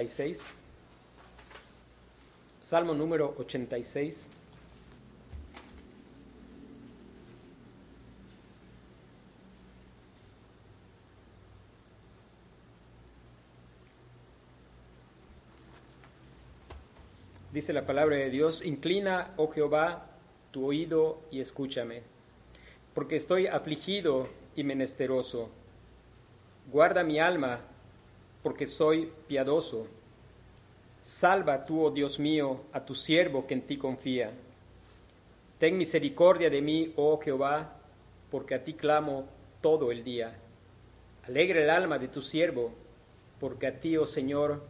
86. Salmo número 86. Dice la palabra de Dios, inclina, oh Jehová, tu oído y escúchame, porque estoy afligido y menesteroso. Guarda mi alma, porque soy piadoso. Salva tú, oh Dios mío, a tu siervo que en ti confía. Ten misericordia de mí, oh Jehová, porque a ti clamo todo el día. Alegre el alma de tu siervo, porque a ti, oh Señor,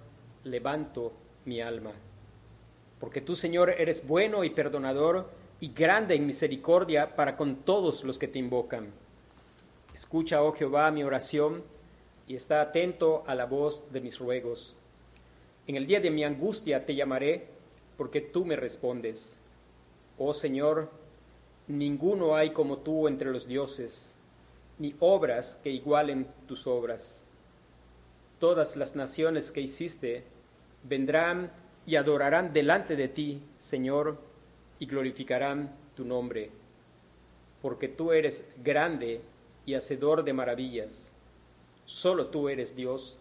levanto mi alma. Porque tú, Señor, eres bueno y perdonador y grande en misericordia para con todos los que te invocan. Escucha, oh Jehová, mi oración y está atento a la voz de mis ruegos. En el día de mi angustia te llamaré, porque tú me respondes. Oh Señor, ninguno hay como tú entre los dioses, ni obras que igualen tus obras. Todas las naciones que hiciste vendrán y adorarán delante de ti, Señor, y glorificarán tu nombre, porque tú eres grande y hacedor de maravillas Solo tú eres Dios.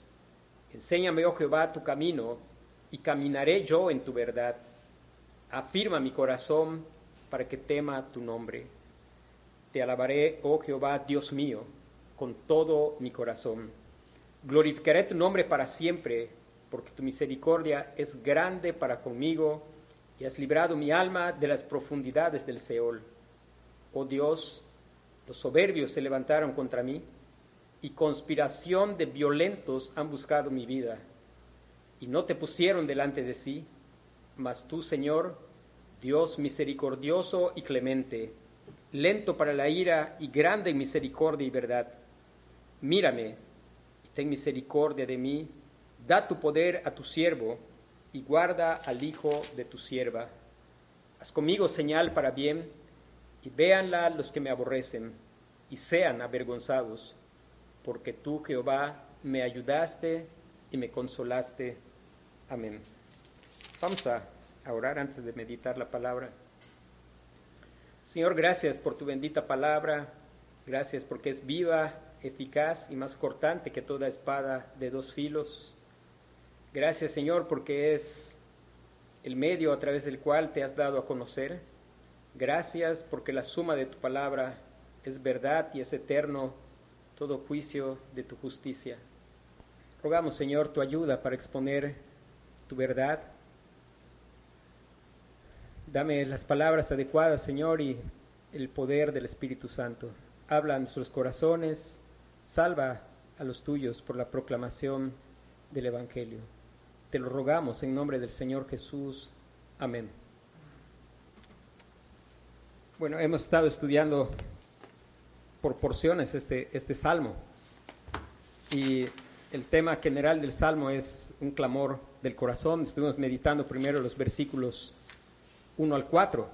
Enséñame, oh Jehová, tu camino, y caminaré yo en tu verdad. Afirma mi corazón para que tema tu nombre. Te alabaré, oh Jehová, Dios mío, con todo mi corazón. Glorificaré tu nombre para siempre, porque tu misericordia es grande para conmigo y has librado mi alma de las profundidades del Seol. Oh Dios, los soberbios se levantaron contra mí y conspiración de violentos han buscado mi vida, y no te pusieron delante de sí, mas tú, Señor, Dios misericordioso y clemente, lento para la ira y grande en misericordia y verdad. Mírame y ten misericordia de mí, da tu poder a tu siervo y guarda al hijo de tu sierva. Haz conmigo señal para bien y véanla los que me aborrecen y sean avergonzados porque tú, Jehová, me ayudaste y me consolaste. Amén. Vamos a orar antes de meditar la palabra. Señor, gracias por tu bendita palabra. Gracias porque es viva, eficaz y más cortante que toda espada de dos filos. Gracias, Señor, porque es el medio a través del cual te has dado a conocer. Gracias porque la suma de tu palabra es verdad y es eterno todo juicio de tu justicia. Rogamos, Señor, tu ayuda para exponer tu verdad. Dame las palabras adecuadas, Señor, y el poder del Espíritu Santo. Habla a nuestros corazones, salva a los tuyos por la proclamación del Evangelio. Te lo rogamos en nombre del Señor Jesús. Amén. Bueno, hemos estado estudiando por porciones este, este salmo. Y el tema general del salmo es un clamor del corazón. Estuvimos meditando primero los versículos 1 al 4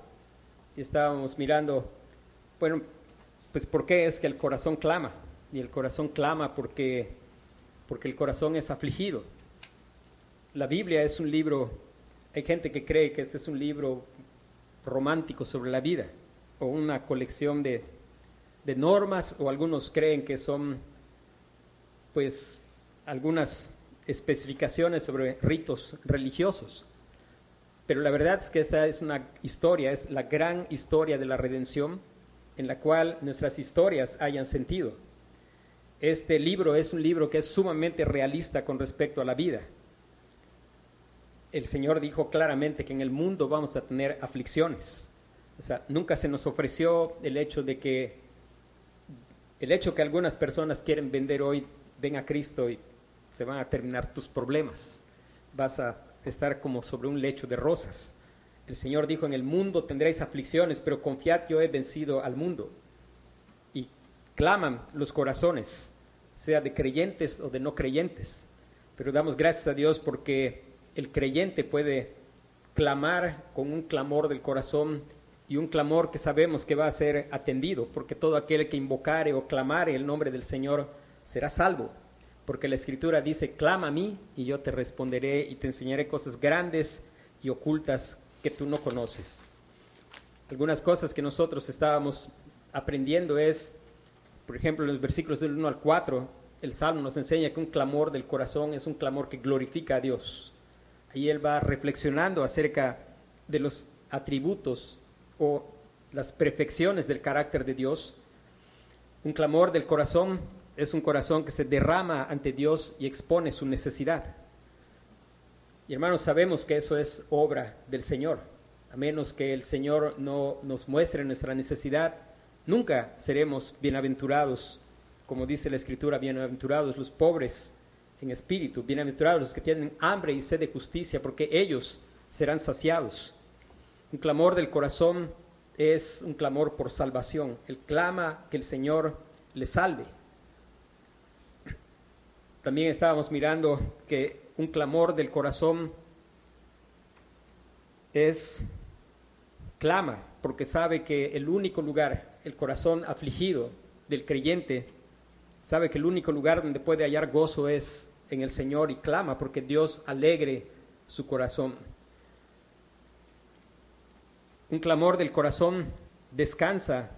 y estábamos mirando, bueno, pues por qué es que el corazón clama. Y el corazón clama porque, porque el corazón es afligido. La Biblia es un libro, hay gente que cree que este es un libro romántico sobre la vida o una colección de, de normas o algunos creen que son pues algunas especificaciones sobre ritos religiosos. Pero la verdad es que esta es una historia, es la gran historia de la redención en la cual nuestras historias hayan sentido. Este libro es un libro que es sumamente realista con respecto a la vida. El Señor dijo claramente que en el mundo vamos a tener aflicciones. O sea, nunca se nos ofreció el hecho de que el hecho que algunas personas quieren vender hoy, ven a Cristo y se van a terminar tus problemas. Vas a estar como sobre un lecho de rosas. El Señor dijo, en el mundo tendréis aflicciones, pero confiad, yo he vencido al mundo. Y claman los corazones, sea de creyentes o de no creyentes. Pero damos gracias a Dios porque el creyente puede clamar con un clamor del corazón y un clamor que sabemos que va a ser atendido, porque todo aquel que invocare o clamare el nombre del Señor será salvo. porque la escritura dice, clama a mí y yo te responderé y te enseñaré cosas grandes y ocultas que tú no conoces. Algunas cosas que nosotros estábamos aprendiendo es, por ejemplo, en los versículos del 1 al 4, el Salmo nos enseña que un clamor del corazón es un clamor que glorifica a Dios. Ahí él va reflexionando acerca de los atributos o las perfecciones del carácter de Dios. Un clamor del corazón es un corazón que se derrama ante Dios y expone su necesidad. Y hermanos, sabemos que eso es obra del Señor. A menos que el Señor no nos muestre nuestra necesidad, nunca seremos bienaventurados, como dice la Escritura, bienaventurados los pobres en espíritu, bienaventurados los que tienen hambre y sed de justicia, porque ellos serán saciados. Un clamor del corazón es un clamor por salvación. Él clama que el Señor le salve. También estábamos mirando que un clamor del corazón es clama porque sabe que el único lugar, el corazón afligido del creyente, sabe que el único lugar donde puede hallar gozo es en el Señor y clama porque Dios alegre su corazón. Un clamor del corazón descansa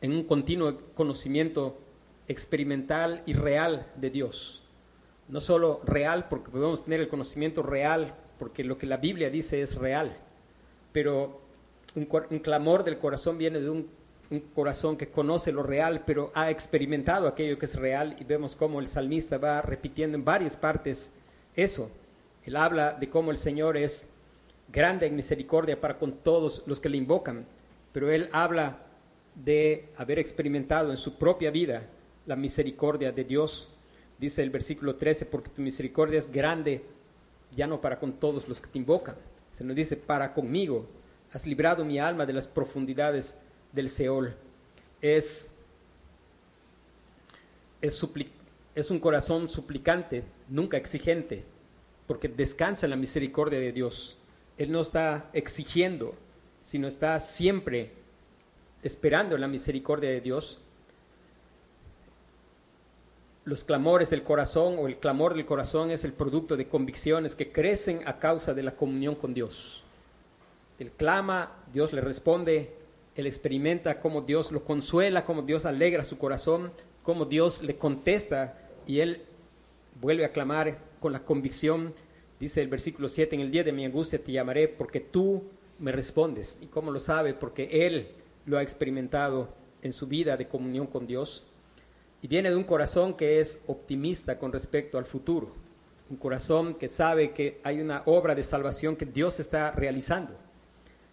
en un continuo conocimiento experimental y real de Dios. No solo real porque podemos tener el conocimiento real porque lo que la Biblia dice es real, pero un, clamor del corazón viene de un, corazón que conoce lo real, pero ha experimentado aquello que es real y vemos cómo el salmista va repitiendo en varias partes eso. Él habla de cómo el Señor es grande en misericordia para con todos los que le invocan, pero él habla de haber experimentado en su propia vida la misericordia de Dios. Dice el versículo 13, porque tu misericordia es grande, ya no para con todos los que te invocan, se nos dice, para conmigo, has librado mi alma de las profundidades del Seol. Es, es, es un corazón suplicante, nunca exigente, porque descansa en la misericordia de Dios. Él no está exigiendo, sino está siempre esperando la misericordia de Dios. Los clamores del corazón o el clamor del corazón es el producto de convicciones que crecen a causa de la comunión con Dios. Él clama, Dios le responde, él experimenta cómo Dios lo consuela, cómo Dios alegra su corazón, cómo Dios le contesta y él vuelve a clamar con la convicción Dice el versículo 7, en el día de mi angustia te llamaré porque tú me respondes. ¿Y cómo lo sabe? Porque Él lo ha experimentado en su vida de comunión con Dios. Y viene de un corazón que es optimista con respecto al futuro. Un corazón que sabe que hay una obra de salvación que Dios está realizando.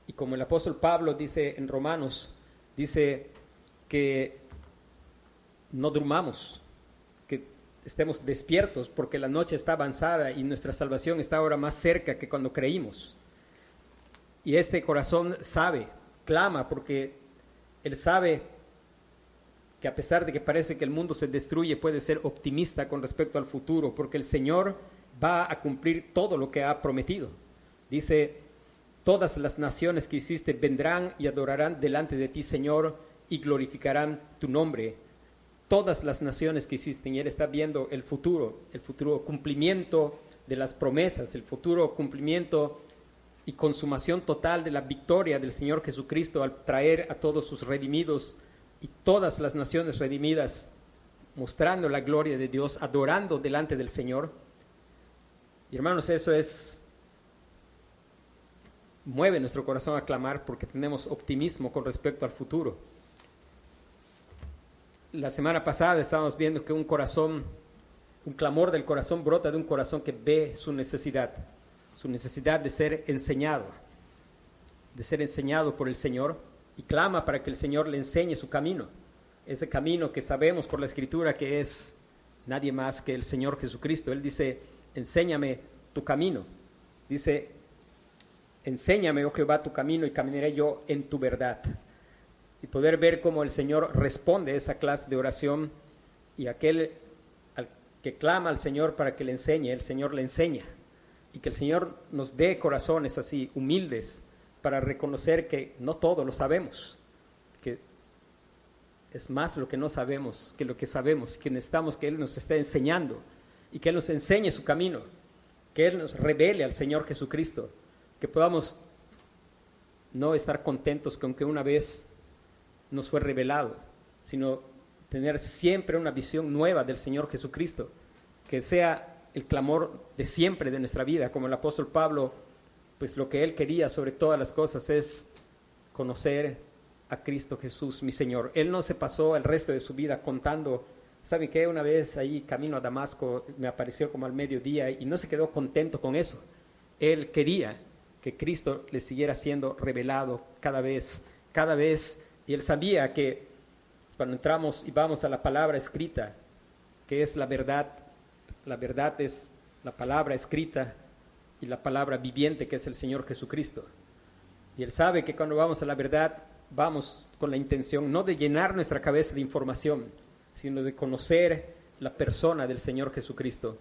Y como el apóstol Pablo dice en Romanos, dice que no durmamos, estemos despiertos porque la noche está avanzada y nuestra salvación está ahora más cerca que cuando creímos. Y este corazón sabe, clama porque él sabe que a pesar de que parece que el mundo se destruye, puede ser optimista con respecto al futuro, porque el Señor va a cumplir todo lo que ha prometido. Dice, todas las naciones que hiciste vendrán y adorarán delante de ti, Señor, y glorificarán tu nombre todas las naciones que existen y Él está viendo el futuro, el futuro cumplimiento de las promesas, el futuro cumplimiento y consumación total de la victoria del Señor Jesucristo al traer a todos sus redimidos y todas las naciones redimidas, mostrando la gloria de Dios, adorando delante del Señor. Y hermanos, eso es, mueve nuestro corazón a clamar porque tenemos optimismo con respecto al futuro la semana pasada estábamos viendo que un corazón, un clamor del corazón brota de un corazón que ve su necesidad, su necesidad de ser enseñado, de ser enseñado por el Señor y clama para que el Señor le enseñe su camino, ese camino que sabemos por la Escritura que es nadie más que el Señor Jesucristo. Él dice, enséñame tu camino. Dice, enséñame, oh Jehová, tu camino y caminaré yo en tu verdad y poder ver cómo el Señor responde a esa clase de oración y aquel al que clama al Señor para que le enseñe, el Señor le enseña. Y que el Señor nos dé corazones así, humildes, para reconocer que no todo lo sabemos, que es más lo que no sabemos que lo que sabemos, que necesitamos que Él nos esté enseñando y que Él nos enseñe su camino, que Él nos revele al Señor Jesucristo, que podamos no estar contentos con que una vez nos fue revelado, sino tener siempre una visión nueva del Señor Jesucristo, que sea el clamor de siempre de nuestra vida, como el apóstol Pablo, pues lo que él quería sobre todas las cosas es conocer a Cristo Jesús, mi Señor. Él no se pasó el resto de su vida contando, ¿sabe qué? Una vez ahí camino a Damasco me apareció como al mediodía y no se quedó contento con eso. Él quería que Cristo le siguiera siendo revelado cada vez, cada vez, y él sabía que cuando entramos y vamos a la palabra escrita, que es la verdad, la verdad es la palabra escrita y la palabra viviente que es el Señor Jesucristo. Y él sabe que cuando vamos a la verdad, vamos con la intención no de llenar nuestra cabeza de información, sino de conocer la persona del Señor Jesucristo.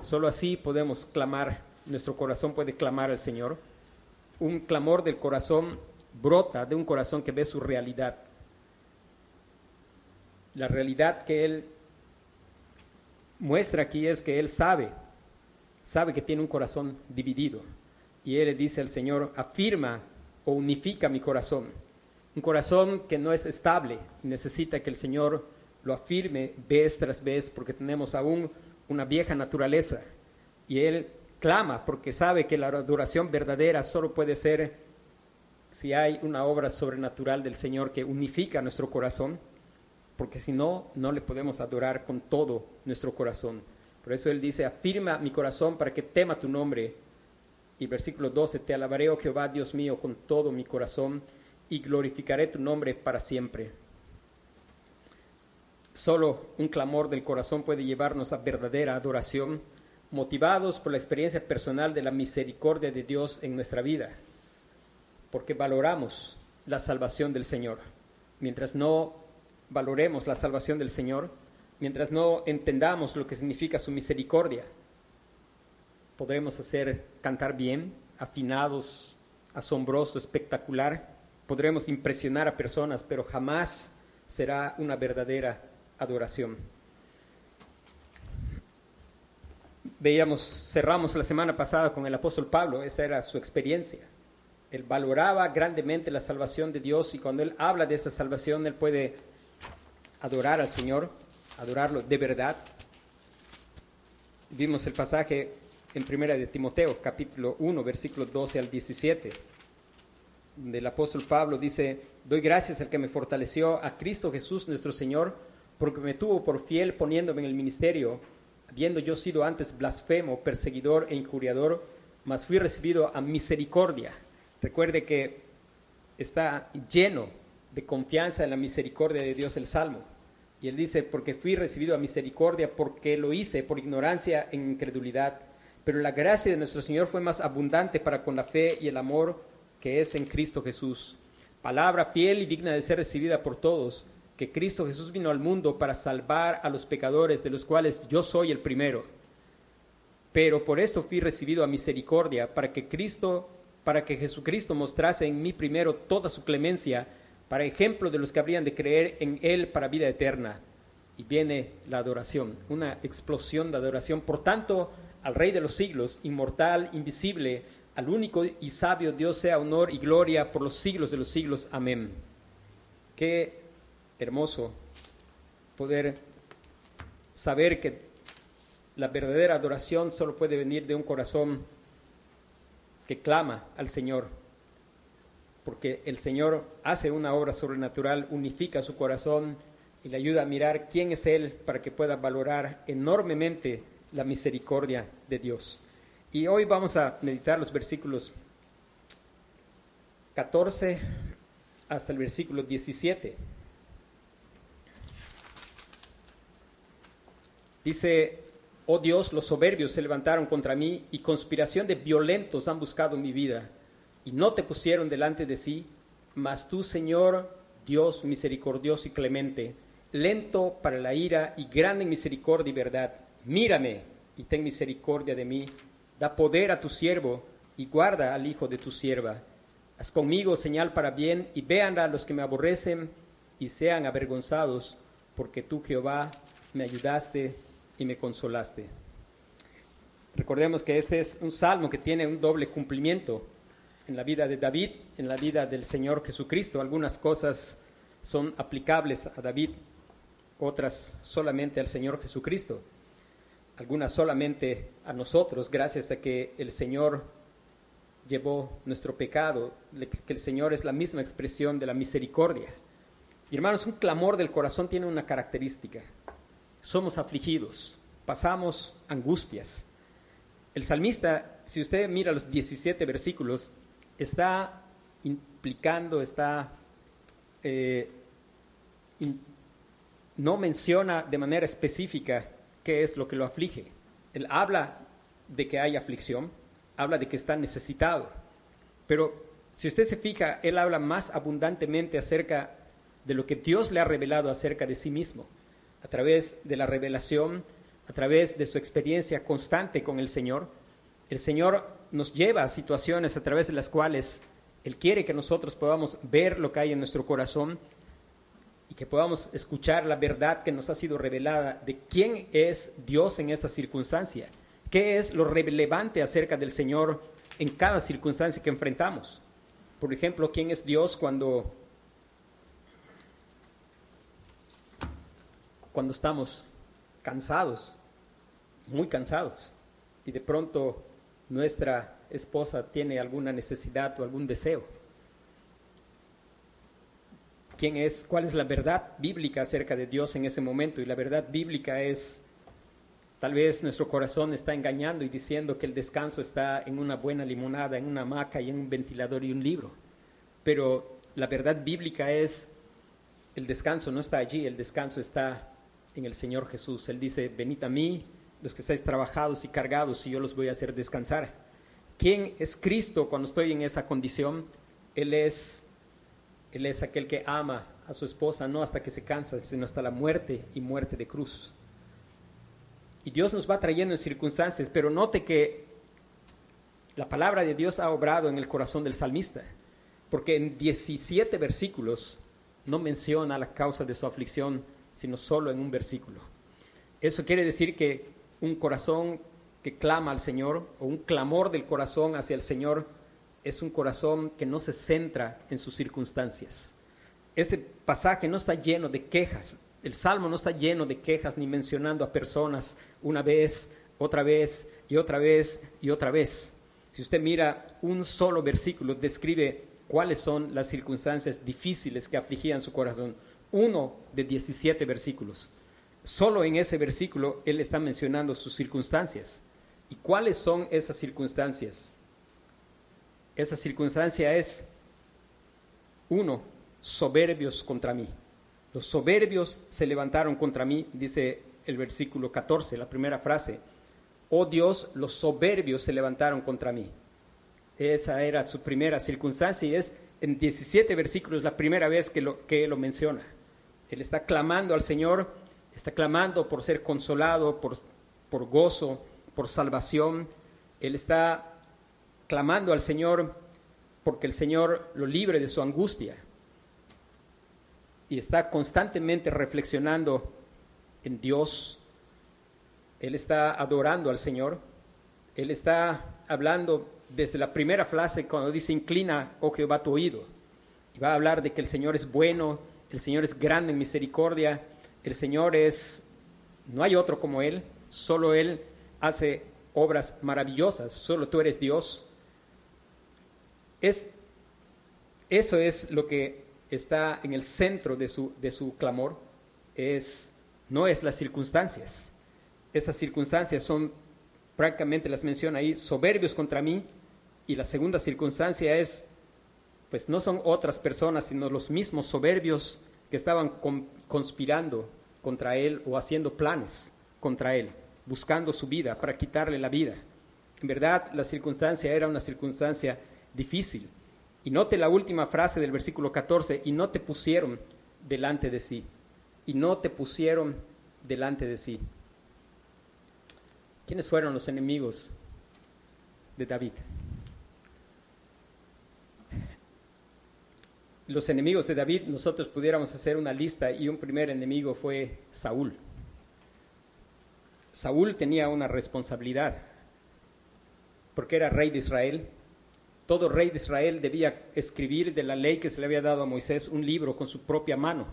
Solo así podemos clamar, nuestro corazón puede clamar al Señor. Un clamor del corazón brota de un corazón que ve su realidad. La realidad que Él muestra aquí es que Él sabe, sabe que tiene un corazón dividido. Y Él le dice al Señor, afirma o unifica mi corazón un corazón que no es estable necesita que el Señor lo afirme vez tras vez porque tenemos aún una vieja naturaleza. Y Él clama porque sabe que la adoración verdadera solo puede ser si hay una obra sobrenatural del Señor que unifica nuestro corazón, porque si no, no le podemos adorar con todo nuestro corazón. Por eso Él dice, afirma mi corazón para que tema tu nombre. Y versículo 12, te alabaré, oh Jehová, Dios mío, con todo mi corazón y glorificaré tu nombre para siempre. Solo un clamor del corazón puede llevarnos a verdadera adoración, motivados por la experiencia personal de la misericordia de Dios en nuestra vida, porque valoramos la salvación del Señor. Mientras no valoremos la salvación del Señor, mientras no entendamos lo que significa su misericordia, podremos hacer cantar bien, afinados, asombroso, espectacular, podremos impresionar a personas, pero jamás será una verdadera adoración. Veíamos, cerramos la semana pasada con el apóstol Pablo, esa era su experiencia. Él valoraba grandemente la salvación de Dios y cuando él habla de esa salvación, él puede adorar al Señor, adorarlo de verdad. Vimos el pasaje en primera de Timoteo, capítulo 1, versículos 12 al 17 del apóstol Pablo dice, doy gracias al que me fortaleció, a Cristo Jesús nuestro Señor, porque me tuvo por fiel poniéndome en el ministerio, habiendo yo sido antes blasfemo, perseguidor e injuriador, mas fui recibido a misericordia. Recuerde que está lleno de confianza en la misericordia de Dios el Salmo. Y él dice, porque fui recibido a misericordia, porque lo hice por ignorancia e incredulidad. Pero la gracia de nuestro Señor fue más abundante para con la fe y el amor que es en Cristo Jesús. Palabra fiel y digna de ser recibida por todos, que Cristo Jesús vino al mundo para salvar a los pecadores, de los cuales yo soy el primero. Pero por esto fui recibido a misericordia, para que Cristo, para que Jesucristo mostrase en mí primero toda su clemencia, para ejemplo de los que habrían de creer en Él para vida eterna. Y viene la adoración, una explosión de adoración. Por tanto, al Rey de los siglos, inmortal, invisible, al único y sabio Dios sea honor y gloria por los siglos de los siglos. Amén. Qué hermoso poder saber que la verdadera adoración solo puede venir de un corazón que clama al Señor, porque el Señor hace una obra sobrenatural, unifica su corazón y le ayuda a mirar quién es Él para que pueda valorar enormemente la misericordia de Dios. Y hoy vamos a meditar los versículos 14 hasta el versículo 17. Dice, oh Dios, los soberbios se levantaron contra mí y conspiración de violentos han buscado mi vida y no te pusieron delante de sí, mas tú, Señor, Dios misericordioso y clemente, lento para la ira y grande en misericordia y verdad, mírame y ten misericordia de mí Da poder a tu siervo y guarda al hijo de tu sierva. Haz conmigo señal para bien y vean a los que me aborrecen y sean avergonzados, porque tú, Jehová, me ayudaste y me consolaste. Recordemos que este es un salmo que tiene un doble cumplimiento en la vida de David, en la vida del Señor Jesucristo. Algunas cosas son aplicables a David, otras solamente al Señor Jesucristo, algunas solamente a nosotros, gracias a que el Señor llevó nuestro pecado, que el Señor es la misma expresión de la misericordia. Y hermanos, un clamor del corazón tiene una característica. Somos afligidos, pasamos angustias. El salmista, si usted mira los 17 versículos, está implicando, está... Eh, no menciona de manera específica qué es lo que lo aflige. Él habla de que hay aflicción, habla de que está necesitado, pero si usted se fija, él habla más abundantemente acerca de lo que Dios le ha revelado acerca de sí mismo, a través de la revelación, a través de su experiencia constante con el Señor. El Señor nos lleva a situaciones a través de las cuales Él quiere que nosotros podamos ver lo que hay en nuestro corazón y que podamos escuchar la verdad que nos ha sido revelada de quién es Dios en esta circunstancia, qué es lo relevante acerca del Señor en cada circunstancia que enfrentamos. Por ejemplo, quién es Dios cuando cuando estamos cansados, muy cansados, y de pronto nuestra esposa tiene alguna necesidad o algún deseo quién es, cuál es la verdad bíblica acerca de Dios en ese momento. Y la verdad bíblica es, tal vez nuestro corazón está engañando y diciendo que el descanso está en una buena limonada, en una hamaca y en un ventilador y un libro. Pero la verdad bíblica es, el descanso no está allí, el descanso está en el Señor Jesús. Él dice, venid a mí, los que estáis trabajados y cargados, y yo los voy a hacer descansar. ¿Quién es Cristo cuando estoy en esa condición? Él es él es aquel que ama a su esposa no hasta que se cansa, sino hasta la muerte y muerte de cruz. Y Dios nos va trayendo en circunstancias, pero note que la palabra de Dios ha obrado en el corazón del salmista, porque en 17 versículos no menciona la causa de su aflicción, sino solo en un versículo. Eso quiere decir que un corazón que clama al Señor, o un clamor del corazón hacia el Señor, es un corazón que no se centra en sus circunstancias. Este pasaje no está lleno de quejas. El salmo no está lleno de quejas ni mencionando a personas una vez, otra vez y otra vez y otra vez. Si usted mira un solo versículo, describe cuáles son las circunstancias difíciles que afligían su corazón. Uno de 17 versículos. Solo en ese versículo él está mencionando sus circunstancias. ¿Y cuáles son esas circunstancias? esa circunstancia es, uno, soberbios contra mí. Los soberbios se levantaron contra mí, dice el versículo 14, la primera frase. Oh Dios, los soberbios se levantaron contra mí. Esa era su primera circunstancia y es en 17 versículos la primera vez que lo, que lo menciona. Él está clamando al Señor, está clamando por ser consolado, por, por gozo, por salvación. Él está clamando al Señor porque el Señor lo libre de su angustia. Y está constantemente reflexionando en Dios. Él está adorando al Señor. Él está hablando desde la primera frase cuando dice, inclina, oh Jehová, tu oído. Y va a hablar de que el Señor es bueno, el Señor es grande en misericordia, el Señor es, no hay otro como Él, solo Él hace obras maravillosas, solo tú eres Dios. Es, eso es lo que está en el centro de su, de su clamor, es, no es las circunstancias. Esas circunstancias son, prácticamente las menciona ahí, soberbios contra mí, y la segunda circunstancia es, pues no son otras personas, sino los mismos soberbios que estaban conspirando contra él o haciendo planes contra él, buscando su vida para quitarle la vida. En verdad, la circunstancia era una circunstancia difícil. Y note la última frase del versículo 14, y no te pusieron delante de sí, y no te pusieron delante de sí. ¿Quiénes fueron los enemigos de David? Los enemigos de David, nosotros pudiéramos hacer una lista y un primer enemigo fue Saúl. Saúl tenía una responsabilidad porque era rey de Israel. Todo rey de Israel debía escribir de la ley que se le había dado a Moisés un libro con su propia mano,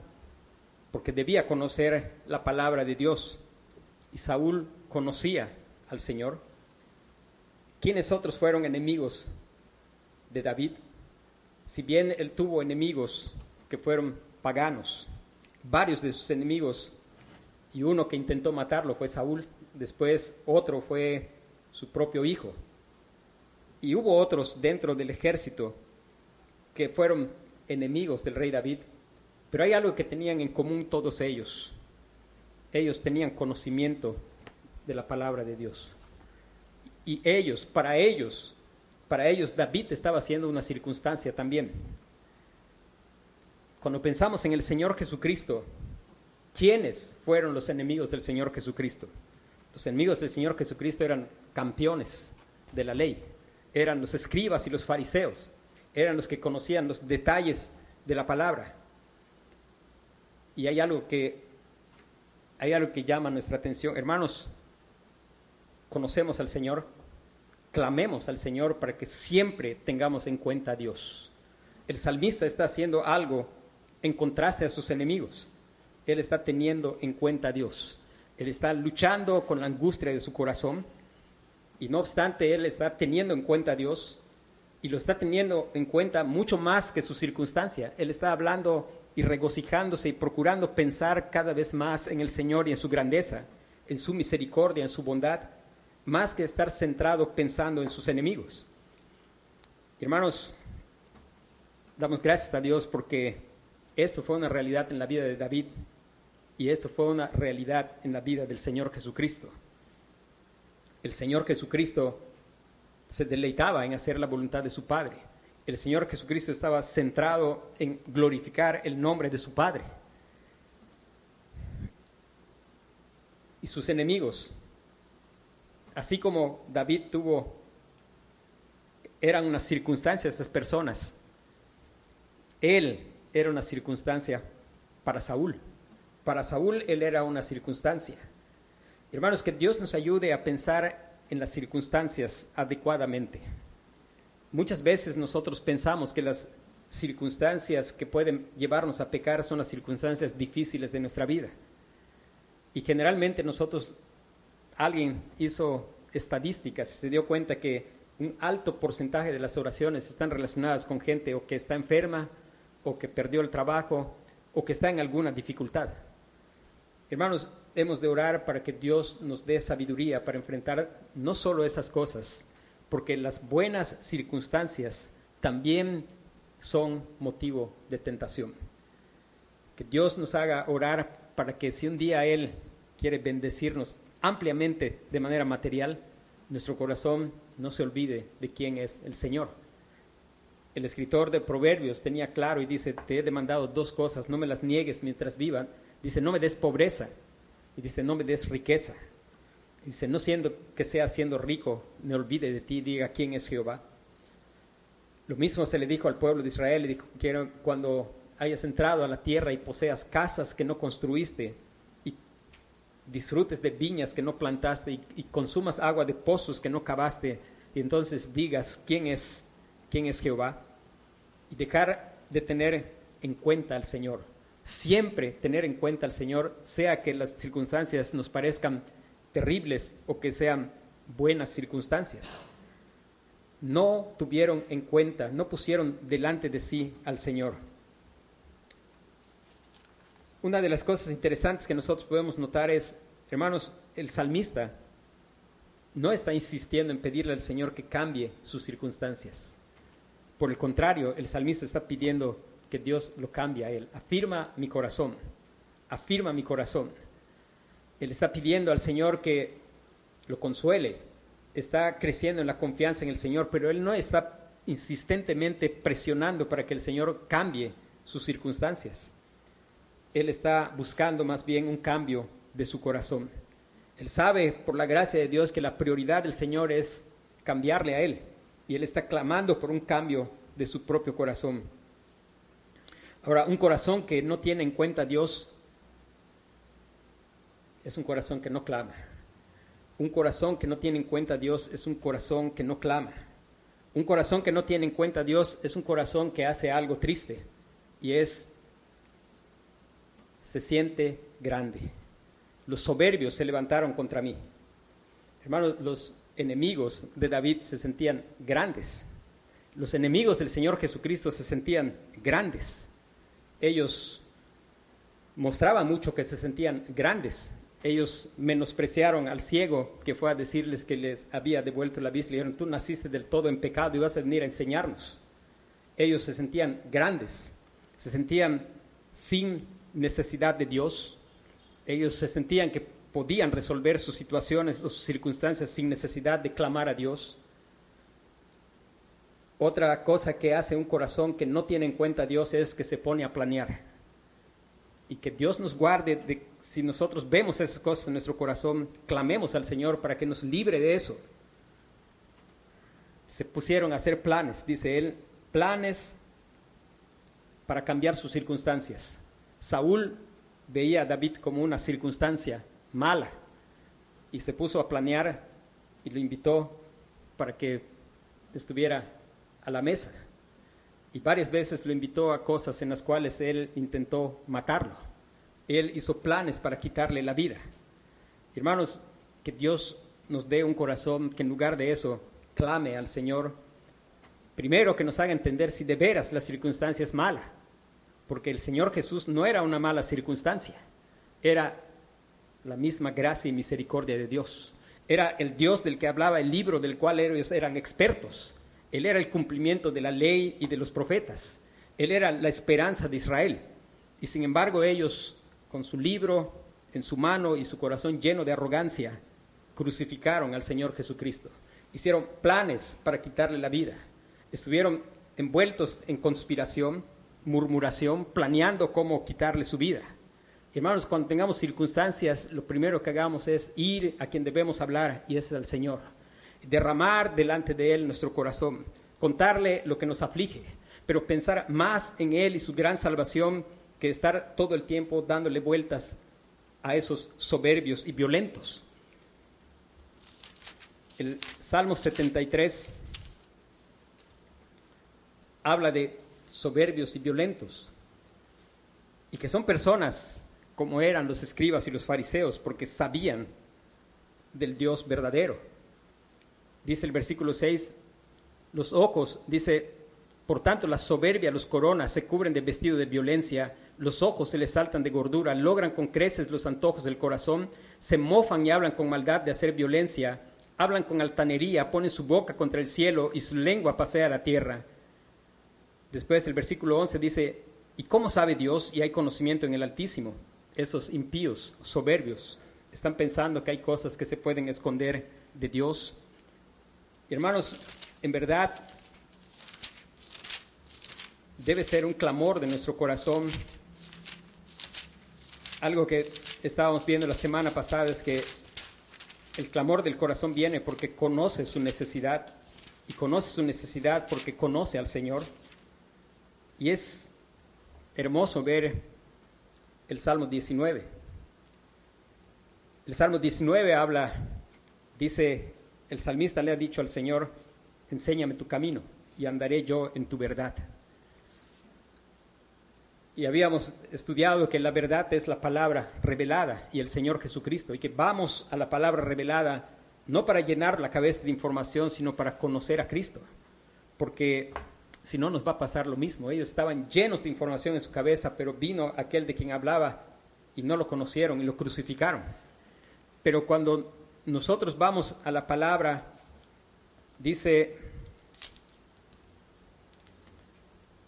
porque debía conocer la palabra de Dios. Y Saúl conocía al Señor. ¿Quiénes otros fueron enemigos de David? Si bien él tuvo enemigos que fueron paganos, varios de sus enemigos, y uno que intentó matarlo fue Saúl, después otro fue su propio hijo, y hubo otros dentro del ejército que fueron enemigos del rey David, pero hay algo que tenían en común todos ellos. Ellos tenían conocimiento de la palabra de Dios. Y ellos, para ellos, para ellos David estaba haciendo una circunstancia también. Cuando pensamos en el Señor Jesucristo, ¿quiénes fueron los enemigos del Señor Jesucristo? Los enemigos del Señor Jesucristo eran campeones de la ley, eran los escribas y los fariseos, eran los que conocían los detalles de la palabra. Y hay algo que hay algo que llama nuestra atención, hermanos, conocemos al Señor, clamemos al Señor para que siempre tengamos en cuenta a Dios. El salmista está haciendo algo en contraste a sus enemigos. Él está teniendo en cuenta a Dios. Él está luchando con la angustia de su corazón y no obstante él está teniendo en cuenta a Dios y lo está teniendo en cuenta mucho más que su circunstancia. Él está hablando y regocijándose y procurando pensar cada vez más en el Señor y en su grandeza, en su misericordia, en su bondad más que estar centrado pensando en sus enemigos. Hermanos, damos gracias a Dios porque esto fue una realidad en la vida de David y esto fue una realidad en la vida del Señor Jesucristo. El Señor Jesucristo se deleitaba en hacer la voluntad de su Padre. El Señor Jesucristo estaba centrado en glorificar el nombre de su Padre. Y sus enemigos así como David tuvo, eran unas circunstancias esas personas, él era una circunstancia para Saúl. Para Saúl él era una circunstancia. Hermanos, que Dios nos ayude a pensar en las circunstancias adecuadamente. Muchas veces nosotros pensamos que las circunstancias que pueden llevarnos a pecar son las circunstancias difíciles de nuestra vida. Y generalmente nosotros alguien hizo estadísticas y se dio cuenta que un alto porcentaje de las oraciones están relacionadas con gente o que está enferma, o que perdió el trabajo, o que está en alguna dificultad. Hermanos, hemos de orar para que Dios nos dé sabiduría para enfrentar no solo esas cosas, porque las buenas circunstancias también son motivo de tentación. Que Dios nos haga orar para que si un día Él quiere bendecirnos ampliamente de manera material, nuestro corazón no se olvide de quién es el Señor. El escritor de Proverbios tenía claro y dice, te he demandado dos cosas, no me las niegues mientras vivan. Dice, no me des pobreza. Y dice, no me des riqueza. Dice, no siendo que sea siendo rico, me olvide de ti, diga quién es Jehová. Lo mismo se le dijo al pueblo de Israel, le dijo, cuando hayas entrado a la tierra y poseas casas que no construiste, disfrutes de viñas que no plantaste y, consumas agua de pozos que no cavaste, y entonces digas quién es, quién es Jehová, y dejar de tener en cuenta al Señor. Siempre tener en cuenta al Señor, sea que las circunstancias nos parezcan terribles o que sean buenas circunstancias. No tuvieron en cuenta, no pusieron delante de sí al Señor una de las cosas interesantes que nosotros podemos notar es, hermanos, el salmista no está insistiendo en pedirle al Señor que cambie sus circunstancias. Por el contrario, el salmista está pidiendo que Dios lo cambie a él. Afirma mi corazón, afirma mi corazón. Él está pidiendo al Señor que lo consuele, está creciendo en la confianza en el Señor, pero él no está insistentemente presionando para que el Señor cambie sus circunstancias él está buscando más bien un cambio de su corazón. Él sabe por la gracia de Dios que la prioridad del Señor es cambiarle a Él y Él está clamando por un cambio de su propio corazón. Ahora, un corazón que no tiene en cuenta a Dios es un corazón que no clama. Un corazón que no tiene en cuenta a Dios es un corazón que no clama. Un corazón que no tiene en cuenta a Dios es un corazón que hace algo triste y es, se siente grande. Los soberbios se levantaron contra mí. Hermanos, los enemigos de David se sentían grandes. Los enemigos del Señor Jesucristo se sentían grandes. Ellos mostraban mucho que se sentían grandes. Ellos menospreciaron al ciego que fue a decirles que les había devuelto la vista. Le dijeron, tú naciste del todo en pecado y vas a venir a enseñarnos. Ellos se sentían grandes, se sentían sin necesidad de Dios. Ellos se sentían que podían resolver sus situaciones o sus circunstancias sin necesidad de clamar a Dios. Otra cosa que hace un corazón que no tiene en cuenta a Dios es que se pone a planear. Y que Dios nos guarde de si nosotros vemos esas cosas en nuestro corazón, clamemos al Señor para que nos libre de eso. Se pusieron a hacer planes, dice él, planes para cambiar sus circunstancias. Saúl veía a David como una circunstancia mala y se puso a planear y lo invitó para que estuviera a la mesa. Y varias veces lo invitó a cosas en las cuales él intentó matarlo. Él hizo planes para quitarle la vida. Hermanos, que Dios nos dé un corazón que en lugar de eso clame al Señor. Primero que nos haga entender si de veras la circunstancia es mala, porque el Señor Jesús no era una mala circunstancia, era la misma gracia y misericordia de Dios. Era el Dios del que hablaba el libro del cual ellos eran expertos. Él era el cumplimiento de la ley y de los profetas. Él era la esperanza de Israel. Y sin embargo ellos, con su libro en su mano y su corazón lleno de arrogancia, crucificaron al Señor Jesucristo. Hicieron planes para quitarle la vida. Estuvieron envueltos en conspiración, murmuración, planeando cómo quitarle su vida. Hermanos, cuando tengamos circunstancias, lo primero que hagamos es ir a quien debemos hablar y es al Señor. Derramar delante de Él nuestro corazón, contarle lo que nos aflige, pero pensar más en Él y su gran salvación que estar todo el tiempo dándole vueltas a esos soberbios y violentos. El Salmo 73 habla de soberbios y violentos y que son personas como eran los escribas y los fariseos, porque sabían del Dios verdadero. Dice el versículo 6, los ojos, dice, por tanto la soberbia los coronas, se cubren de vestido de violencia, los ojos se les saltan de gordura, logran con creces los antojos del corazón, se mofan y hablan con maldad de hacer violencia, hablan con altanería, ponen su boca contra el cielo y su lengua pasea la tierra. Después el versículo 11 dice, ¿y cómo sabe Dios y hay conocimiento en el Altísimo? esos impíos, soberbios, están pensando que hay cosas que se pueden esconder de Dios. hermanos, en verdad debe ser un clamor de nuestro corazón. Algo que estábamos viendo la semana pasada es que el clamor del corazón viene porque conoce su necesidad y conoce su necesidad porque conoce al Señor. Y es hermoso ver el Salmo 19. El Salmo 19 habla, dice, el salmista le ha dicho al Señor, enséñame tu camino y andaré yo en tu verdad. Y habíamos estudiado que la verdad es la palabra revelada y el Señor Jesucristo, y que vamos a la palabra revelada no para llenar la cabeza de información, sino para conocer a Cristo. Porque si no nos va a pasar lo mismo. Ellos estaban llenos de información en su cabeza, pero vino aquel de quien hablaba y no lo conocieron y lo crucificaron. Pero cuando nosotros vamos a la palabra, dice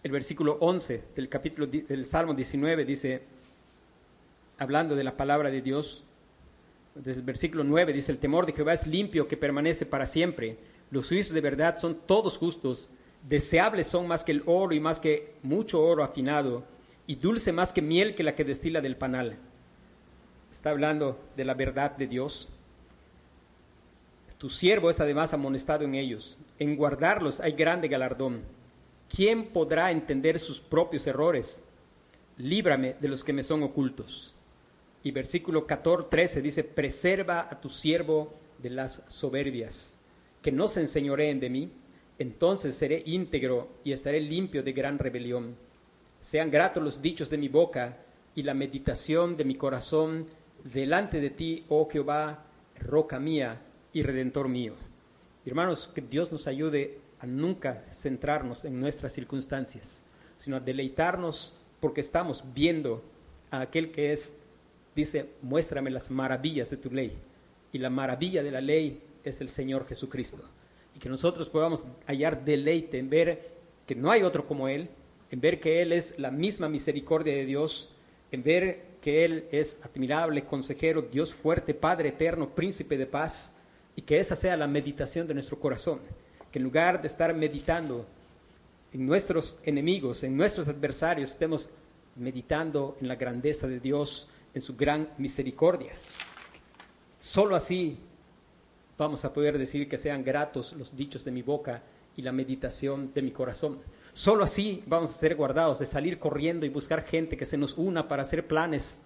el versículo 11 del capítulo del Salmo 19, dice, hablando de la palabra de Dios, desde el versículo 9 dice, el temor de Jehová es limpio que permanece para siempre, los juicios de verdad son todos justos, deseables son más que el oro y más que mucho oro afinado, y dulce más que miel que la que destila del panal. Está hablando de la verdad de Dios. Tu siervo es además amonestado en ellos. En guardarlos hay grande galardón. ¿Quién podrá entender sus propios errores? líbrame de los que me son ocultos. Y versículo 14, 13 dice, preserva a tu siervo de las soberbias, que no se enseñoreen de mí, entonces seré íntegro y estaré limpio de gran rebelión. Sean gratos los dichos de mi boca y la meditación de mi corazón delante de ti, oh Jehová, roca mía y redentor mío. Hermanos, que Dios nos ayude a nunca centrarnos en nuestras circunstancias, sino a deleitarnos porque estamos viendo a aquel que es, dice, muéstrame las maravillas de tu ley. Y la maravilla de la ley es el Señor Jesucristo. Y que nosotros podamos hallar deleite en ver que no hay otro como Él, en ver que Él es la misma misericordia de Dios, en ver que Él es admirable, consejero, Dios fuerte, Padre eterno, príncipe de paz, y que esa sea la meditación de nuestro corazón. Que en lugar de estar meditando en nuestros enemigos, en nuestros adversarios, estemos meditando en la grandeza de Dios, en su gran misericordia. Solo así vamos a poder decir que sean gratos los dichos de mi boca y la meditación de mi corazón. Solo así vamos a ser guardados de salir corriendo y buscar gente que se nos una para hacer planes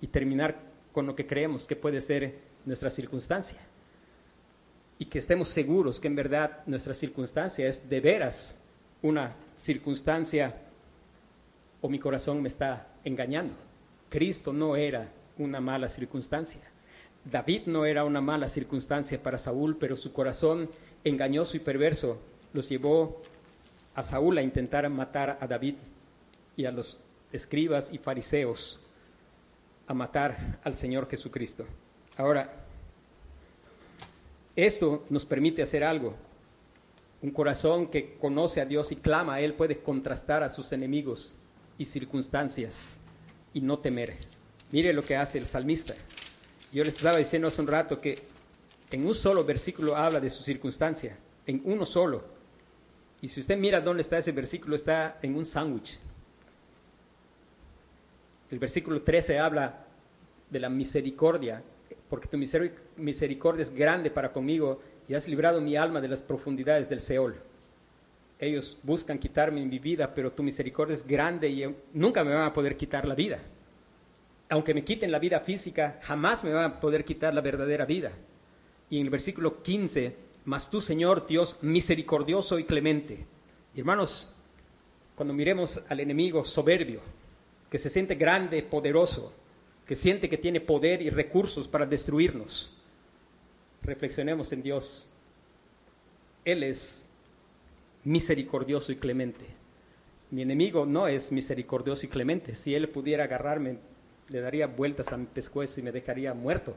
y terminar con lo que creemos que puede ser nuestra circunstancia. Y que estemos seguros que en verdad nuestra circunstancia es de veras una circunstancia o mi corazón me está engañando. Cristo no era una mala circunstancia. David no era una mala circunstancia para Saúl, pero su corazón engañoso y perverso los llevó a Saúl a intentar matar a David y a los escribas y fariseos a matar al Señor Jesucristo. Ahora, esto nos permite hacer algo. Un corazón que conoce a Dios y clama a Él puede contrastar a sus enemigos y circunstancias y no temer. Mire lo que hace el salmista. Yo les estaba diciendo hace un rato que en un solo versículo habla de su circunstancia, en uno solo. Y si usted mira dónde está ese versículo, está en un sándwich. El versículo 13 habla de la misericordia, porque tu misericordia es grande para conmigo y has librado mi alma de las profundidades del Seol. Ellos buscan quitarme mi vida, pero tu misericordia es grande y nunca me van a poder quitar la vida. Aunque me quiten la vida física, jamás me van a poder quitar la verdadera vida. Y en el versículo 15, mas tú, Señor Dios, misericordioso y clemente. hermanos, cuando miremos al enemigo soberbio, que se siente grande, poderoso, que siente que tiene poder y recursos para destruirnos, reflexionemos en Dios. Él es misericordioso y clemente. Mi enemigo no es misericordioso y clemente. Si él pudiera agarrarme, le daría vueltas a mi pescuezo y me dejaría muerto.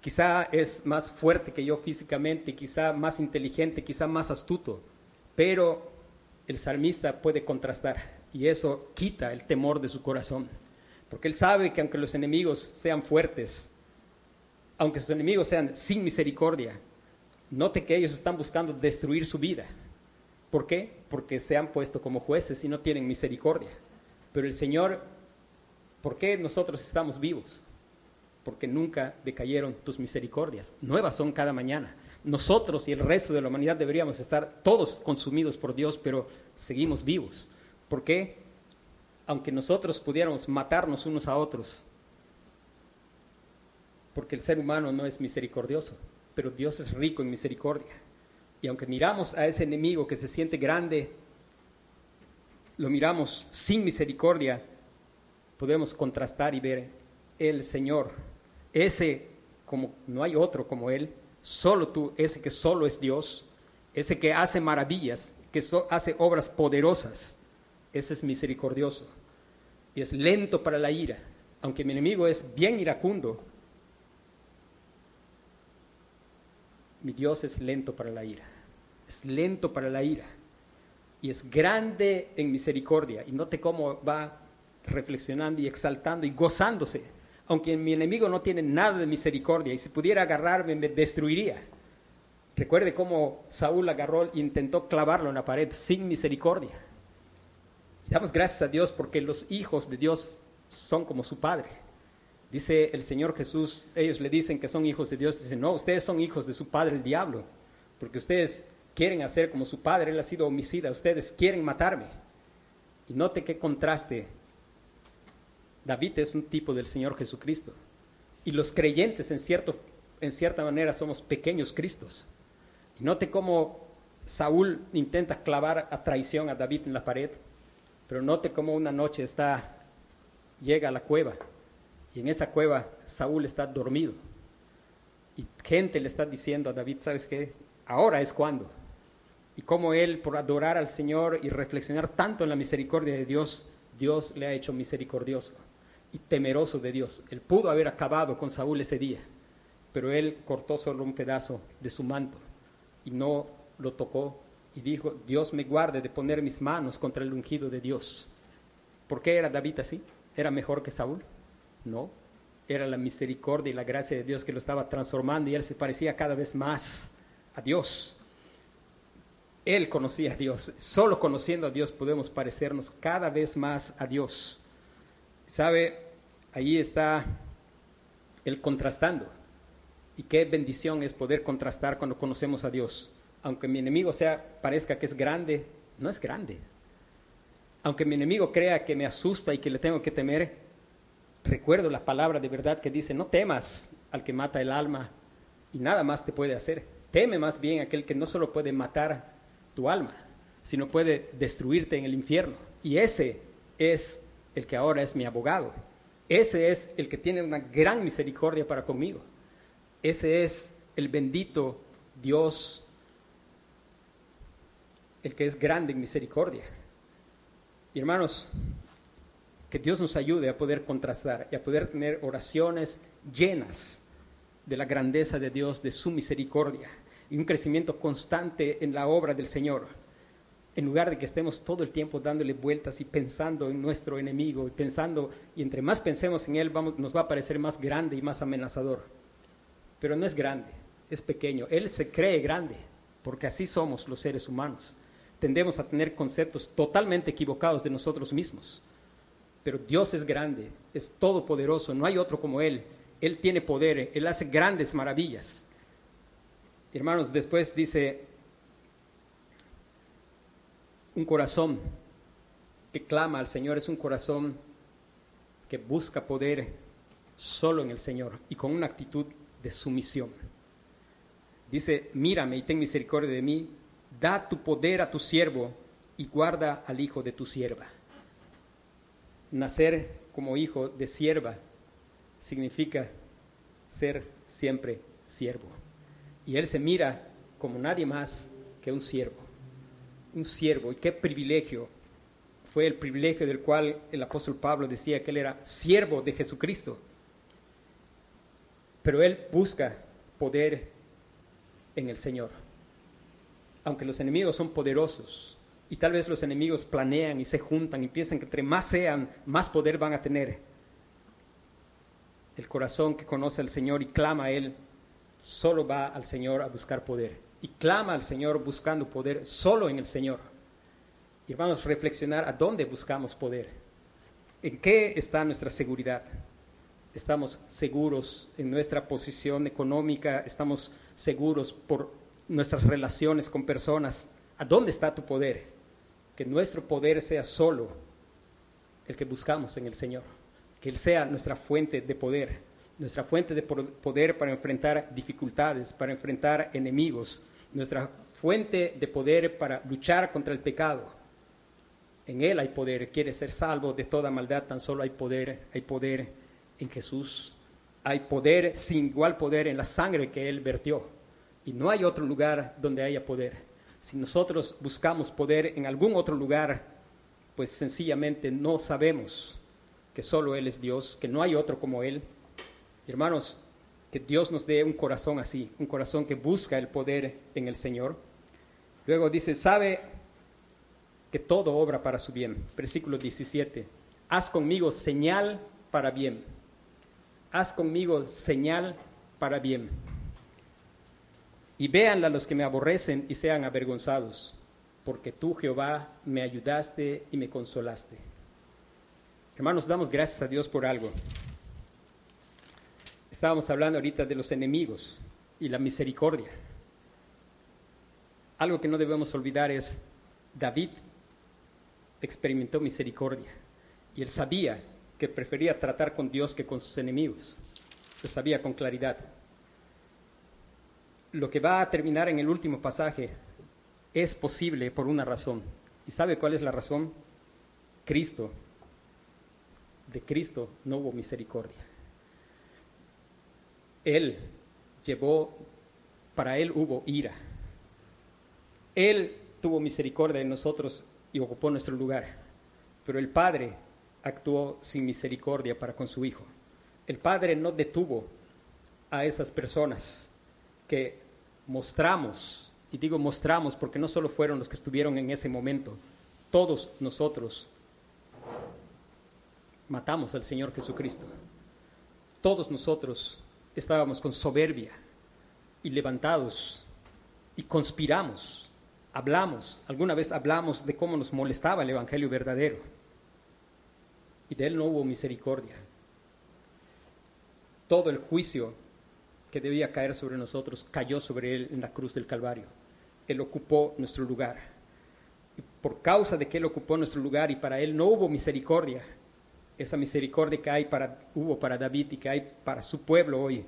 Quizá es más fuerte que yo físicamente, quizá más inteligente, quizá más astuto, pero el salmista puede contrastar y eso quita el temor de su corazón, porque él sabe que aunque los enemigos sean fuertes, aunque sus enemigos sean sin misericordia, note que ellos están buscando destruir su vida. ¿Por qué? Porque se han puesto como jueces y no tienen misericordia. Pero el Señor, ¿por qué nosotros estamos vivos? Porque nunca decayeron tus misericordias. Nuevas son cada mañana. Nosotros y el resto de la humanidad deberíamos estar todos consumidos por Dios, pero seguimos vivos. ¿Por qué? Aunque nosotros pudiéramos matarnos unos a otros, porque el ser humano no es misericordioso, pero Dios es rico en misericordia. Y aunque miramos a ese enemigo que se siente grande, lo miramos sin misericordia, podemos contrastar y ver el Señor, ese como no hay otro como Él, solo tú, ese que solo es Dios, ese que hace maravillas, que hace obras poderosas, ese es misericordioso y es lento para la ira. Aunque mi enemigo es bien iracundo, mi Dios es lento para la ira, es lento para la ira y es grande en misericordia. Y note cómo va reflexionando y exaltando y gozándose, aunque mi enemigo no tiene nada de misericordia y si pudiera agarrarme me destruiría. Recuerde cómo Saúl agarró e intentó clavarlo en la pared sin misericordia. Damos gracias a Dios porque los hijos de Dios son como su padre. Dice el Señor Jesús, ellos le dicen que son hijos de Dios, dicen, no, ustedes son hijos de su padre el diablo, porque ustedes quieren hacer como su padre, él ha sido homicida, ustedes quieren matarme. Y note qué contraste David es un tipo del Señor Jesucristo. Y los creyentes, en, cierto, en cierta manera, somos pequeños Cristos. Y note cómo Saúl intenta clavar a traición a David en la pared, pero note cómo una noche está, llega a la cueva, y en esa cueva Saúl está dormido. Y gente le está diciendo a David, ¿sabes qué? Ahora es cuando. Y como él, por adorar al Señor y reflexionar tanto en la misericordia de Dios, Dios le ha hecho misericordioso y temeroso de Dios. Él pudo haber acabado con Saúl ese día, pero él cortó solo un pedazo de su manto y no lo tocó y dijo, Dios me guarde de poner mis manos contra el ungido de Dios. ¿Por qué era David así? ¿Era mejor que Saúl? No, era la misericordia y la gracia de Dios que lo estaba transformando y él se parecía cada vez más a Dios. Él conocía a Dios. Solo conociendo a Dios podemos parecernos cada vez más a Dios. ¿Sabe? Ahí está el contrastando. Y qué bendición es poder contrastar cuando conocemos a Dios. Aunque mi enemigo sea, parezca que es grande, no es grande. Aunque mi enemigo crea que me asusta y que le tengo que temer, recuerdo la palabra de verdad que dice, no temas al que mata el alma y nada más te puede hacer. Teme más bien aquel que no solo puede matar tu alma, sino puede destruirte en el infierno. Y ese es el que ahora es mi abogado. Ese es el que tiene una gran misericordia para conmigo. Ese es el bendito Dios, el que es grande en misericordia. Y hermanos, que Dios nos ayude a poder contrastar y a poder tener oraciones llenas de la grandeza de Dios, de su misericordia y un crecimiento constante en la obra del Señor, en lugar de que estemos todo el tiempo dándole vueltas y pensando en nuestro enemigo y pensando, y entre más pensemos en él, vamos, nos va a parecer más grande y más amenazador. Pero no es grande, es pequeño. Él se cree grande, porque así somos los seres humanos. Tendemos a tener conceptos totalmente equivocados de nosotros mismos. Pero Dios es grande, es todopoderoso, no hay otro como Él. Él tiene poder, Él hace grandes maravillas. Hermanos, después dice, un corazón que clama al Señor es un corazón que busca poder solo en el Señor y con una actitud de sumisión. Dice, mírame y ten misericordia de mí, da tu poder a tu siervo y guarda al hijo de tu sierva. Nacer como hijo de sierva significa ser siempre siervo. Y él se mira como nadie más que un siervo. Un siervo. Y qué privilegio. Fue el privilegio del cual el apóstol Pablo decía que él era siervo de Jesucristo. Pero él busca poder en el Señor. Aunque los enemigos son poderosos y tal vez los enemigos planean y se juntan y piensan que entre más sean, más poder van a tener. El corazón que conoce al Señor y clama a Él solo va al Señor a buscar poder y clama al Señor buscando poder solo en el Señor. Y vamos a reflexionar a dónde buscamos poder. ¿En qué está nuestra seguridad? Estamos seguros en nuestra posición económica, estamos seguros por nuestras relaciones con personas. ¿A dónde está tu poder? Que nuestro poder sea solo el que buscamos en el Señor, que Él sea nuestra fuente de poder nuestra fuente de poder para enfrentar dificultades, para enfrentar enemigos, nuestra fuente de poder para luchar contra el pecado. En Él hay poder, quiere ser salvo de toda maldad, tan solo hay poder, hay poder en Jesús. Hay poder sin igual poder en la sangre que Él vertió. Y no hay otro lugar donde haya poder. Si nosotros buscamos poder en algún otro lugar, pues sencillamente no sabemos que solo Él es Dios, que no hay otro como Él Hermanos, que Dios nos dé un corazón así, un corazón que busca el poder en el Señor. Luego dice, sabe que todo obra para su bien. Versículo 17, haz conmigo señal para bien. Haz conmigo señal para bien. Y véanla los que me aborrecen y sean avergonzados, porque tú, Jehová, me ayudaste y me consolaste. Hermanos, damos gracias a Dios por algo. Estábamos hablando ahorita de los enemigos y la misericordia. Algo que no debemos olvidar es, David experimentó misericordia y él sabía que prefería tratar con Dios que con sus enemigos. Lo sabía con claridad. Lo que va a terminar en el último pasaje es posible por una razón. ¿Y sabe cuál es la razón? Cristo. De Cristo no hubo misericordia. Él llevó, para Él hubo ira. Él tuvo misericordia de nosotros y ocupó nuestro lugar. Pero el Padre actuó sin misericordia para con su Hijo. El Padre no detuvo a esas personas que mostramos, y digo mostramos porque no solo fueron los que estuvieron en ese momento, todos nosotros matamos al Señor Jesucristo. Todos nosotros estábamos con soberbia y levantados y conspiramos, hablamos, alguna vez hablamos de cómo nos molestaba el Evangelio verdadero y de él no hubo misericordia. Todo el juicio que debía caer sobre nosotros cayó sobre él en la cruz del Calvario. Él ocupó nuestro lugar. Y por causa de que él ocupó nuestro lugar y para él no hubo misericordia, esa misericordia que hay para, hubo para David y que hay para su pueblo hoy,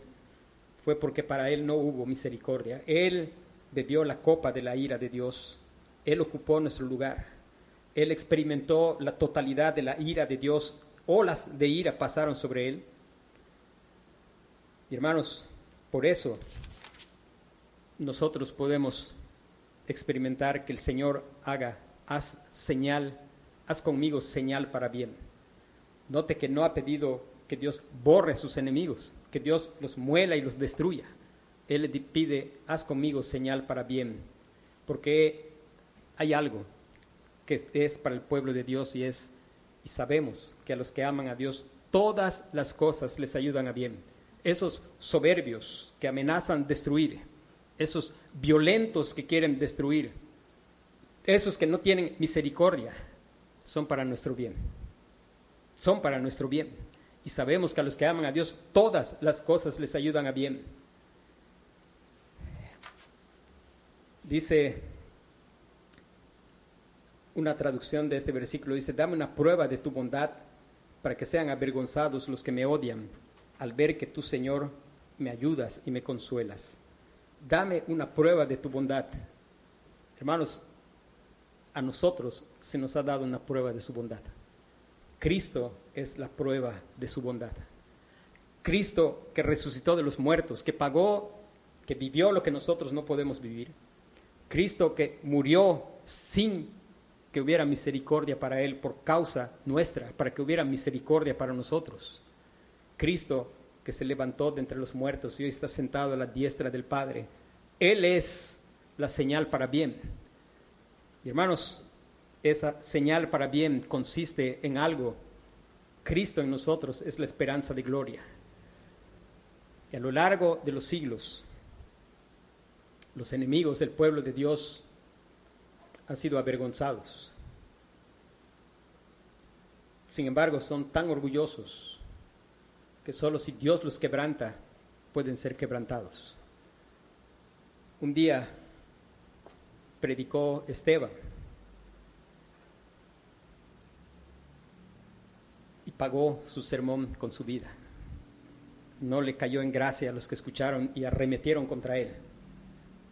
fue porque para él no hubo misericordia. Él bebió la copa de la ira de Dios. Él ocupó nuestro lugar. Él experimentó la totalidad de la ira de Dios. Olas de ira pasaron sobre él. Y hermanos, por eso nosotros podemos experimentar que el Señor haga, haz señal, haz conmigo señal para bien. Note que no ha pedido que Dios borre a sus enemigos, que Dios los muela y los destruya. Él le pide, haz conmigo señal para bien, porque hay algo que es para el pueblo de Dios y es, y sabemos que a los que aman a Dios todas las cosas les ayudan a bien. Esos soberbios que amenazan destruir, esos violentos que quieren destruir, esos que no tienen misericordia, son para nuestro bien. Son para nuestro bien. Y sabemos que a los que aman a Dios todas las cosas les ayudan a bien. Dice una traducción de este versículo dice, dame una prueba de tu bondad para que sean avergonzados los que me odian al ver que tú, Señor, me ayudas y me consuelas. Dame una prueba de tu bondad. Hermanos, a nosotros se nos ha dado una prueba de su bondad. Cristo es la prueba de su bondad. Cristo que resucitó de los muertos, que pagó, que vivió lo que nosotros no podemos vivir. Cristo que murió sin que hubiera misericordia para Él por causa nuestra, para que hubiera misericordia para nosotros. Cristo que se levantó de entre los muertos y hoy está sentado a la diestra del Padre. Él es la señal para bien. Hermanos, esa señal para bien consiste en algo. Cristo en nosotros es la esperanza de gloria. Y a lo largo de los siglos, los enemigos del pueblo de Dios han sido avergonzados. Sin embargo, son tan orgullosos que solo si Dios los quebranta pueden ser quebrantados. Un día predicó Esteban pagó su sermón con su vida. No le cayó en gracia a los que escucharon y arremetieron contra él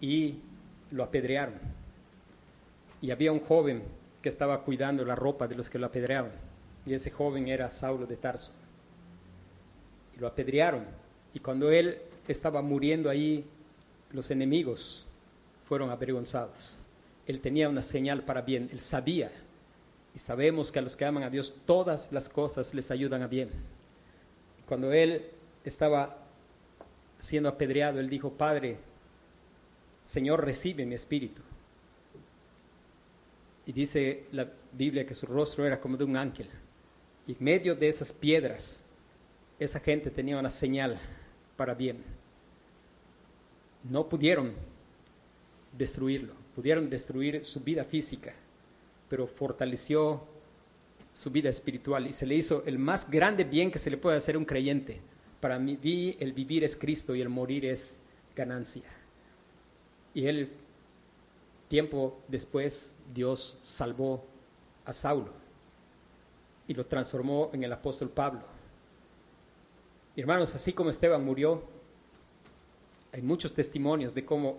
y lo apedrearon y había un joven que estaba cuidando la ropa de los que lo apedreaban. Y ese joven era Saulo de Tarso. Y lo apedrearon. Y cuando él estaba muriendo ahí, los enemigos fueron avergonzados. Él tenía una señal para bien, él sabía. Y sabemos que a los que aman a Dios todas las cosas les ayudan a bien. Cuando él estaba siendo apedreado, él dijo, Padre, Señor, recibe mi espíritu. Y dice la Biblia que su rostro era como de un ángel. Y en medio de esas piedras, esa gente tenía una señal para bien. No pudieron destruirlo, pudieron destruir su vida física, pero fortaleció su vida espiritual y se le hizo el más grande bien que se le puede hacer a un creyente. Para mí el vivir es Cristo y el morir es ganancia. Y él Tiempo después Dios salvó a Saulo y lo transformó en el apóstol Pablo. Hermanos, así como Esteban murió, hay muchos testimonios de cómo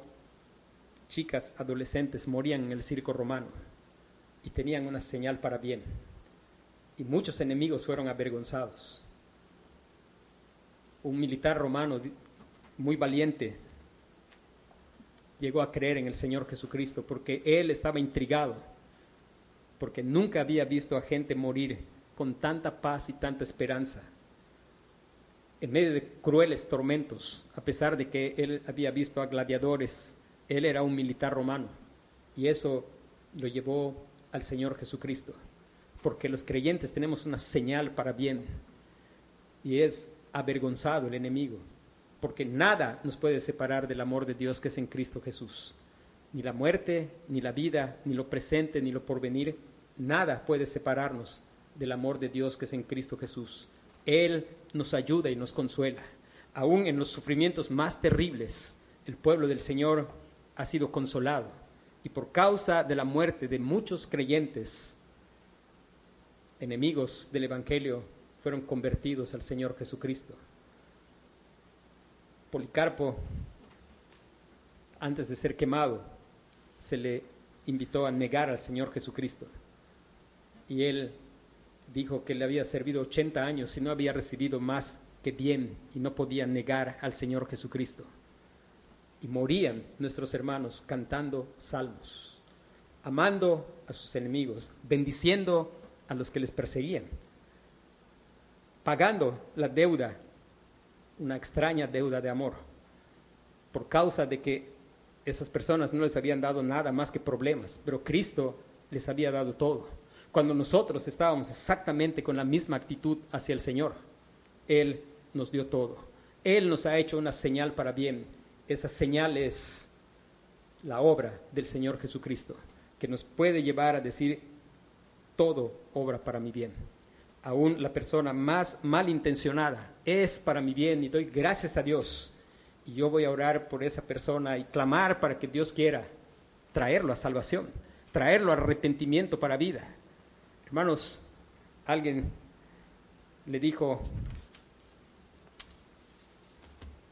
chicas adolescentes morían en el circo romano y tenían una señal para bien. Y muchos enemigos fueron avergonzados. Un militar romano muy valiente llegó a creer en el Señor Jesucristo porque él estaba intrigado, porque nunca había visto a gente morir con tanta paz y tanta esperanza en medio de crueles tormentos, a pesar de que él había visto a gladiadores, él era un militar romano y eso lo llevó al Señor Jesucristo, porque los creyentes tenemos una señal para bien y es avergonzado el enemigo, porque nada nos puede separar del amor de Dios que es en Cristo Jesús. Ni la muerte, ni la vida, ni lo presente, ni lo porvenir, nada puede separarnos del amor de Dios que es en Cristo Jesús. Él nos ayuda y nos consuela. Aún en los sufrimientos más terribles, el pueblo del Señor ha sido consolado. Y por causa de la muerte de muchos creyentes, enemigos del Evangelio, fueron convertidos al Señor Jesucristo. Policarpo, antes de ser quemado, se le invitó a negar al Señor Jesucristo. Y él dijo que le había servido 80 años y no había recibido más que bien y no podía negar al Señor Jesucristo. Y morían nuestros hermanos cantando salmos, amando a sus enemigos, bendiciendo a los que les perseguían, pagando la deuda, una extraña deuda de amor, por causa de que esas personas no les habían dado nada más que problemas, pero Cristo les había dado todo cuando nosotros estábamos exactamente con la misma actitud hacia el Señor. Él nos dio todo. Él nos ha hecho una señal para bien. Esa señal es la obra del Señor Jesucristo, que nos puede llevar a decir, todo obra para mi bien. Aún la persona más malintencionada es para mi bien y doy gracias a Dios. Y yo voy a orar por esa persona y clamar para que Dios quiera traerlo a salvación, traerlo a arrepentimiento para vida. Hermanos, alguien le dijo,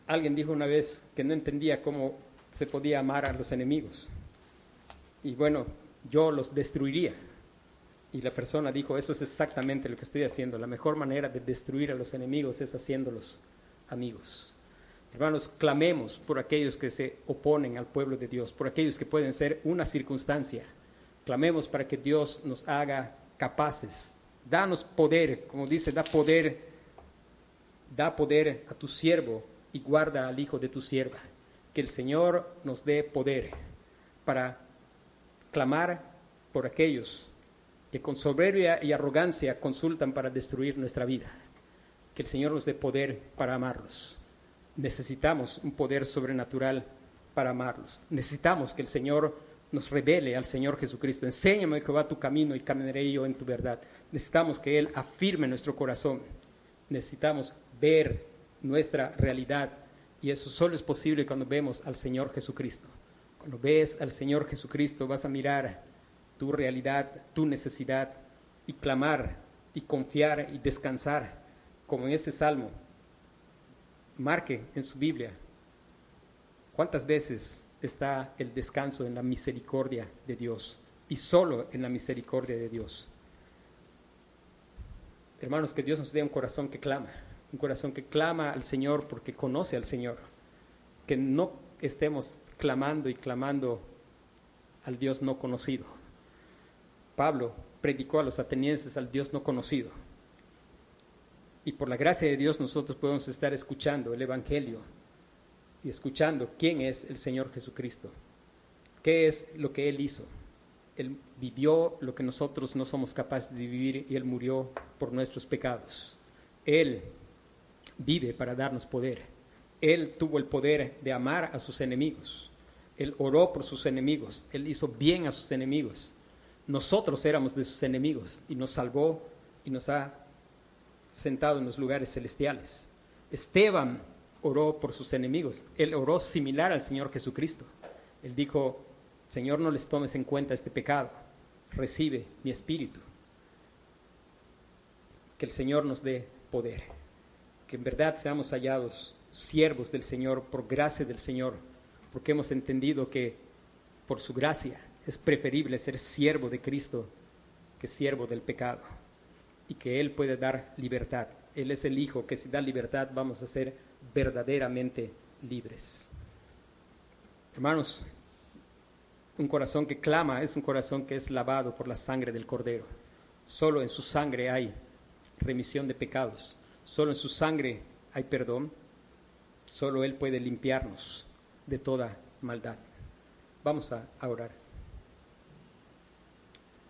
alguien dijo una vez que no entendía cómo se podía amar a los enemigos. Y bueno, yo los destruiría. Y la persona dijo, eso es exactamente lo que estoy haciendo. La mejor manera de destruir a los enemigos es haciéndolos amigos. Hermanos, clamemos por aquellos que se oponen al pueblo de Dios, por aquellos que pueden ser una circunstancia. Clamemos para que Dios nos haga capaces. Danos poder, como dice, da poder, da poder a tu siervo y guarda al hijo de tu sierva. Que el Señor nos dé poder para clamar por aquellos que con soberbia y arrogancia consultan para destruir nuestra vida. Que el Señor nos dé poder para amarlos. Necesitamos un poder sobrenatural para amarlos. Necesitamos que el Señor nos revele al Señor Jesucristo. Enséñame, Jehová, tu camino y caminaré yo en tu verdad. Necesitamos que Él afirme nuestro corazón. Necesitamos ver nuestra realidad. Y eso solo es posible cuando vemos al Señor Jesucristo. Cuando ves al Señor Jesucristo vas a mirar tu realidad, tu necesidad y clamar y confiar y descansar, como en este salmo. Marque en su Biblia cuántas veces está el descanso en la misericordia de Dios y solo en la misericordia de Dios. Hermanos, que Dios nos dé un corazón que clama, un corazón que clama al Señor porque conoce al Señor, que no estemos clamando y clamando al Dios no conocido. Pablo predicó a los atenienses al Dios no conocido. Y por la gracia de Dios nosotros podemos estar escuchando el Evangelio y escuchando quién es el Señor Jesucristo, qué es lo que Él hizo. Él vivió lo que nosotros no somos capaces de vivir y Él murió por nuestros pecados. Él vive para darnos poder. Él tuvo el poder de amar a sus enemigos. Él oró por sus enemigos. Él hizo bien a sus enemigos. Nosotros éramos de sus enemigos y nos salvó y nos ha sentado en los lugares celestiales. Esteban oró por sus enemigos. Él oró similar al Señor Jesucristo. Él dijo, Señor, no les tomes en cuenta este pecado, recibe mi espíritu. que el Señor nos dé poder, que en verdad seamos hallados siervos del Señor por gracia del Señor, porque hemos entendido que por su gracia es preferible ser siervo de Cristo que siervo del pecado y que Él puede dar libertad. Él es el Hijo que si da libertad vamos a ser verdaderamente libres. Hermanos, un corazón que clama es un corazón que es lavado por la sangre del Cordero. Solo en su sangre hay remisión de pecados. Solo en su sangre hay perdón. Solo Él puede limpiarnos de toda maldad. Vamos a orar.